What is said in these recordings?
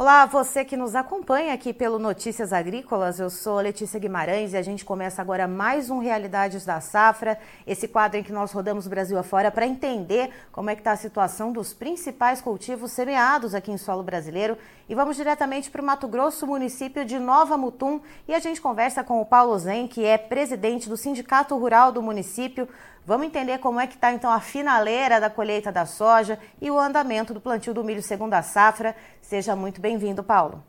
Olá, você que nos acompanha aqui pelo Notícias Agrícolas, eu sou Letícia Guimarães e a gente começa agora mais um Realidades da Safra, esse quadro em que nós rodamos Brasil afora para entender como é que está a situação dos principais cultivos semeados aqui em solo brasileiro. E vamos diretamente para o Mato Grosso, município de Nova Mutum, e a gente conversa com o Paulo Zen, que é presidente do Sindicato Rural do município. Vamos entender como é que está então a finaleira da colheita da soja e o andamento do plantio do milho segundo a safra. Seja muito bem-vindo, Paulo.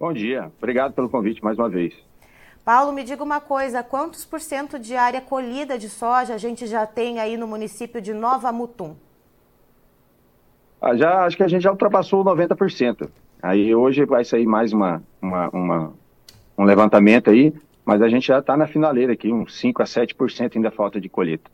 Bom dia, obrigado pelo convite mais uma vez. Paulo, me diga uma coisa, quantos por cento de área colhida de soja a gente já tem aí no município de Nova Mutum? Ah, já, acho que a gente já ultrapassou 90%. Aí hoje vai sair mais uma, uma, uma um levantamento aí, mas a gente já está na finaleira aqui, uns 5 a 7% ainda falta de colheita.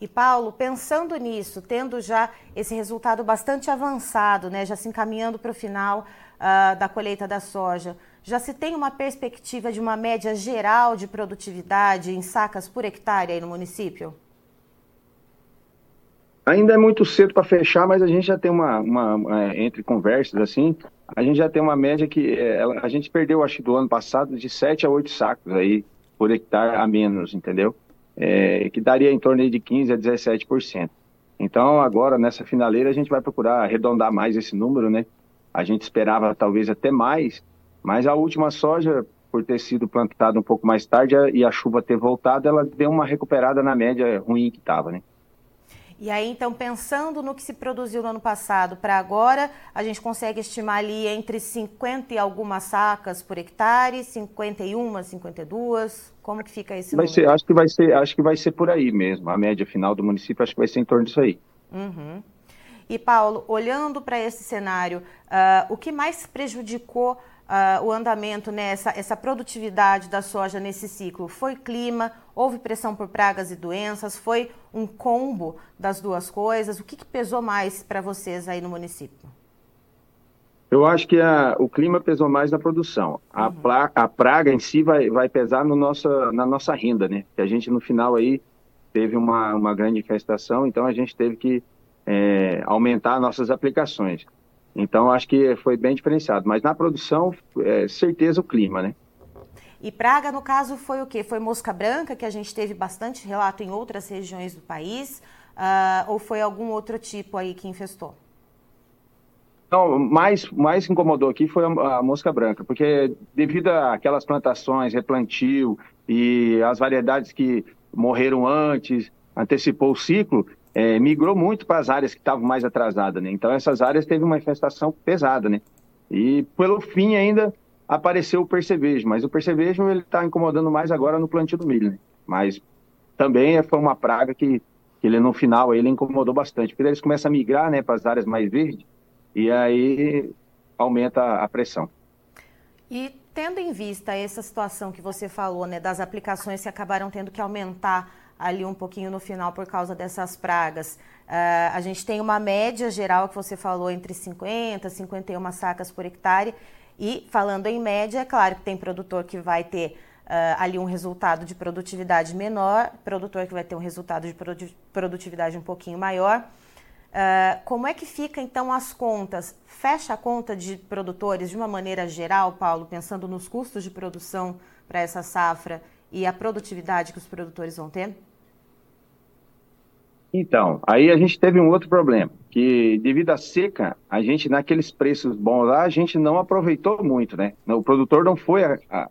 E Paulo, pensando nisso, tendo já esse resultado bastante avançado, né, já se encaminhando para o final uh, da colheita da soja, já se tem uma perspectiva de uma média geral de produtividade em sacas por hectare aí no município? Ainda é muito cedo para fechar, mas a gente já tem uma, uma é, entre conversas assim, a gente já tem uma média que é, a gente perdeu, acho que do ano passado, de 7 a 8 sacos aí por hectare a menos, entendeu? É, que daria em torno de 15 a 17%. Então, agora, nessa finaleira, a gente vai procurar arredondar mais esse número, né? A gente esperava talvez até mais, mas a última soja, por ter sido plantada um pouco mais tarde e a chuva ter voltado, ela deu uma recuperada na média ruim que estava, né? E aí, então, pensando no que se produziu no ano passado para agora, a gente consegue estimar ali entre 50 e algumas sacas por hectare, 51, 52. Como que fica esse vai número? Ser, acho que vai ser, acho que vai ser por aí mesmo. A média final do município acho que vai ser em torno disso aí. Uhum. E Paulo, olhando para esse cenário, uh, o que mais prejudicou uh, o andamento, né, essa, essa produtividade da soja nesse ciclo? Foi clima? Houve pressão por pragas e doenças? Foi um combo das duas coisas? O que, que pesou mais para vocês aí no município? Eu acho que a, o clima pesou mais na produção. A, uhum. pra, a praga em si vai, vai pesar no nossa, na nossa renda, né? Que a gente no final aí teve uma, uma grande infestação, então a gente teve que é, aumentar nossas aplicações. Então, acho que foi bem diferenciado. Mas na produção, é, certeza o clima, né? E praga, no caso, foi o quê? Foi mosca branca, que a gente teve bastante relato em outras regiões do país? Uh, ou foi algum outro tipo aí que infestou? Não, mais, mais incomodou aqui foi a, a mosca branca, porque devido àquelas plantações, replantio e as variedades que morreram antes, antecipou o ciclo, é, migrou muito para as áreas que estavam mais atrasadas, né? Então essas áreas teve uma infestação pesada, né? E pelo fim ainda apareceu o percevejo, mas o percevejo ele está incomodando mais agora no plantio do milho, né? Mas também foi uma praga que, que ele no final ele incomodou bastante, porque eles começam a migrar, né, para as áreas mais verdes e aí aumenta a pressão. E tendo em vista essa situação que você falou, né, das aplicações que acabaram tendo que aumentar ali um pouquinho no final por causa dessas pragas. Uh, a gente tem uma média geral que você falou entre 50 e 51 sacas por hectare. E falando em média, é claro que tem produtor que vai ter uh, ali um resultado de produtividade menor, produtor que vai ter um resultado de produtividade um pouquinho maior. Uh, como é que fica então as contas? Fecha a conta de produtores de uma maneira geral, Paulo, pensando nos custos de produção para essa safra e a produtividade que os produtores vão ter? Então, aí a gente teve um outro problema, que devido à seca, a gente, naqueles preços bons lá, a gente não aproveitou muito, né? O produtor não foi a, a,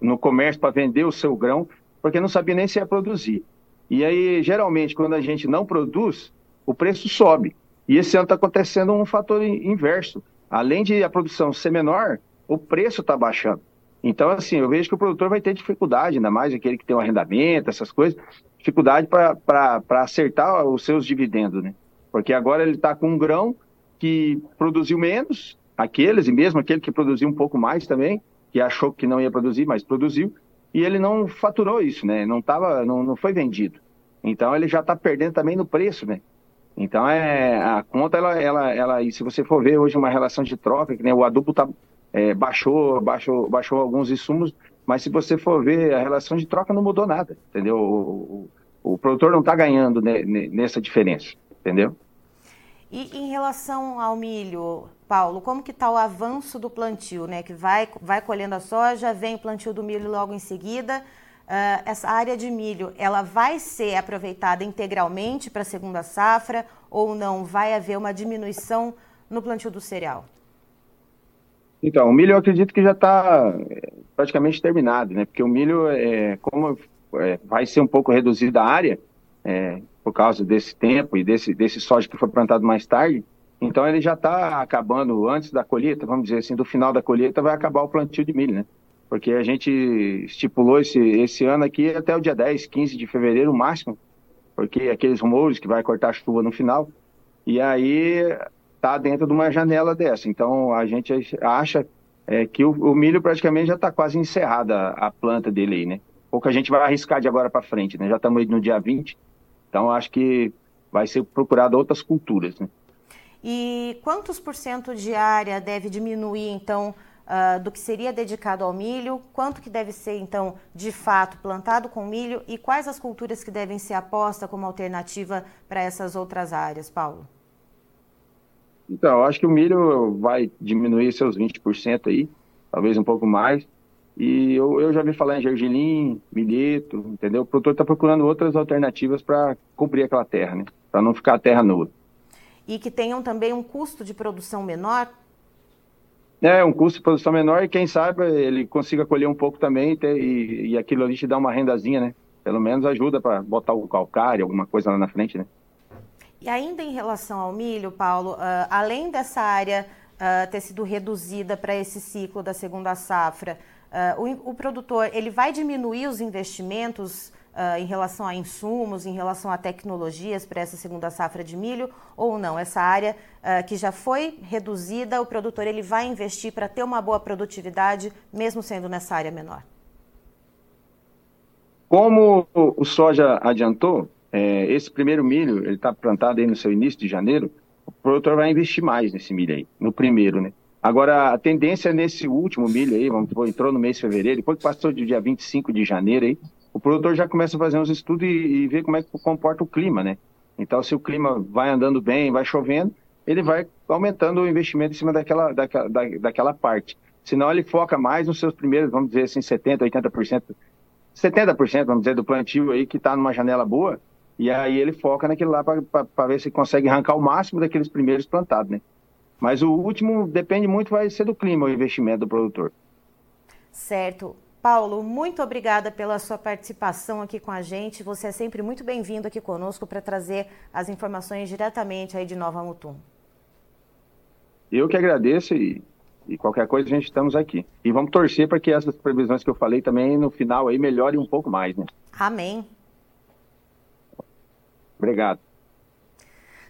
no comércio para vender o seu grão, porque não sabia nem se ia produzir. E aí, geralmente, quando a gente não produz, o preço sobe. E esse ano está acontecendo um fator inverso. Além de a produção ser menor, o preço está baixando. Então, assim, eu vejo que o produtor vai ter dificuldade, ainda mais aquele que tem um arrendamento, essas coisas, dificuldade para acertar os seus dividendos, né? Porque agora ele está com um grão que produziu menos, aqueles, e mesmo aquele que produziu um pouco mais também, que achou que não ia produzir, mas produziu, e ele não faturou isso, né? Não, tava, não, não foi vendido. Então ele já está perdendo também no preço, né? Então é, a conta, ela, ela, ela, e se você for ver hoje uma relação de troca, que né, o adubo tá, é, baixou, baixou, baixou alguns insumos, mas se você for ver, a relação de troca não mudou nada, entendeu? O, o, o produtor não está ganhando nessa diferença, entendeu? E em relação ao milho, Paulo, como que está o avanço do plantio, né? Que vai, vai colhendo a soja, vem o plantio do milho logo em seguida. Uh, essa área de milho, ela vai ser aproveitada integralmente para a segunda safra ou não? Vai haver uma diminuição no plantio do cereal? Então, o milho eu acredito que já está praticamente terminado, né? Porque o milho, é, como é, vai ser um pouco reduzida a área, é, por causa desse tempo e desse, desse soja que foi plantado mais tarde, então ele já está acabando antes da colheita, vamos dizer assim, do final da colheita vai acabar o plantio de milho, né? Porque a gente estipulou esse, esse ano aqui até o dia 10, 15 de fevereiro, máximo, porque aqueles rumores que vai cortar chuva no final, e aí está dentro de uma janela dessa. Então a gente acha é, que o, o, milho praticamente já está quase encerrada a planta dele aí, né? Pouca gente vai arriscar de agora para frente, né? Já estamos no dia 20, então acho que vai ser procurado outras culturas, né? E quantos por cento de área deve diminuir, então, uh, do que seria dedicado ao milho? Quanto que deve ser, então, de fato, plantado com milho? E quais as culturas que devem ser aposta como alternativa para essas outras áreas, Paulo? Então, eu acho que o milho vai diminuir seus 20% aí, talvez um pouco mais. E eu, eu já vi falar em gergelim, milheto, entendeu? O produtor está procurando outras alternativas para cobrir aquela terra, né? Para não ficar a terra nua e que tenham também um custo de produção menor? É, um custo de produção menor e quem sabe ele consiga colher um pouco também e, ter, e, e aquilo ali te dá uma rendazinha, né? Pelo menos ajuda para botar o calcário, alguma coisa lá na frente, né? E ainda em relação ao milho, Paulo, uh, além dessa área uh, ter sido reduzida para esse ciclo da segunda safra, uh, o, o, produtor ele vai diminuir os investimentos em relação a insumos, em relação a tecnologias para essa segunda safra de milho ou não? Essa área que já foi reduzida, o produtor ele vai investir para ter uma boa produtividade, mesmo sendo nessa área menor? Como o soja adiantou, é, esse primeiro milho, ele está plantado aí no seu início de janeiro, o produtor vai investir mais nesse milho aí, no primeiro, né? Agora, a tendência nesse último milho aí, vamos, entrou no mês de fevereiro, depois que passou do dia 25 de janeiro aí, o produtor já começa a fazer uns estudos e, e ver como é que comporta o clima, né? Então, se o clima vai andando bem, vai chovendo, ele vai aumentando o investimento em cima daquela, daquela, da, daquela parte. Senão, ele foca mais nos seus primeiros, vamos dizer assim, 70%, 80%, 70%, vamos dizer, do plantio aí que está numa janela boa, e aí ele foca naquilo lá para ver se consegue arrancar o máximo daqueles primeiros plantados, né? Mas o último depende muito, vai ser do clima, o investimento do produtor. Certo. Paulo, muito obrigada pela sua participação aqui com a gente. Você é sempre muito bem-vindo aqui conosco para trazer as informações diretamente aí de Nova Mutum. Eu que agradeço e, e, qualquer coisa a gente estamos aqui. E vamos torcer para que essas previsões que eu falei também no final aí melhorem um pouco mais, né? Amém. Obrigado.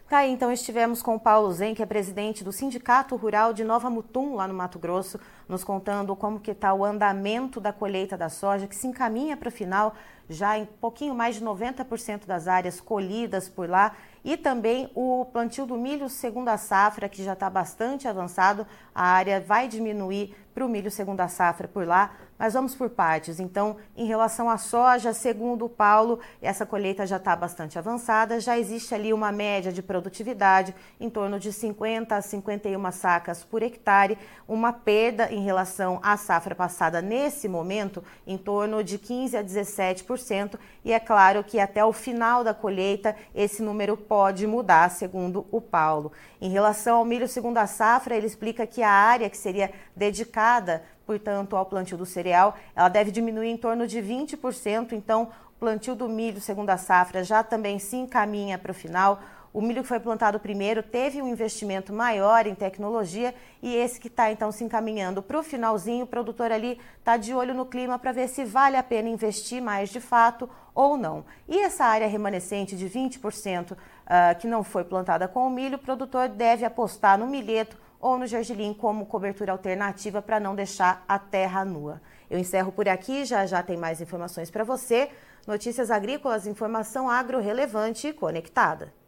Tá aí, então estivemos com o Paulo Zen, que é presidente do Sindicato Rural de Nova Mutum, lá no Mato Grosso, nos contando como que está o andamento da colheita da soja, que se encaminha para o final, já em pouquinho mais de 90% das áreas colhidas por lá, e também o plantio do milho segunda safra, que já está bastante avançado, a área vai diminuir para o milho segunda safra por lá, mas vamos por partes. Então, em relação à soja, segundo o Paulo, essa colheita já está bastante avançada, já existe ali uma média de produtividade em torno de 50 a 51 sacas por hectare, uma perda em relação à safra passada nesse momento em torno de 15 a 17%, e é claro que até o final da colheita esse número pode mudar, segundo o Paulo. Em relação ao milho segunda safra, ele explica que a área que seria dedicada, portanto, ao plantio do cereal, ela deve diminuir em torno de 20%. Então, o plantio do milho segunda safra já também se encaminha para o final. O milho que foi plantado primeiro teve um investimento maior em tecnologia e esse que está então se encaminhando para o finalzinho, o produtor ali está de olho no clima para ver se vale a pena investir mais de fato ou não. E essa área remanescente de 20% uh, ah, que não foi plantada com o milho, o produtor deve apostar no milheto ou no gergelim como cobertura alternativa para não deixar a terra nua. Eu encerro por aqui, já já tem mais informações para você. Notícias agrícolas, informação agro relevante e conectada.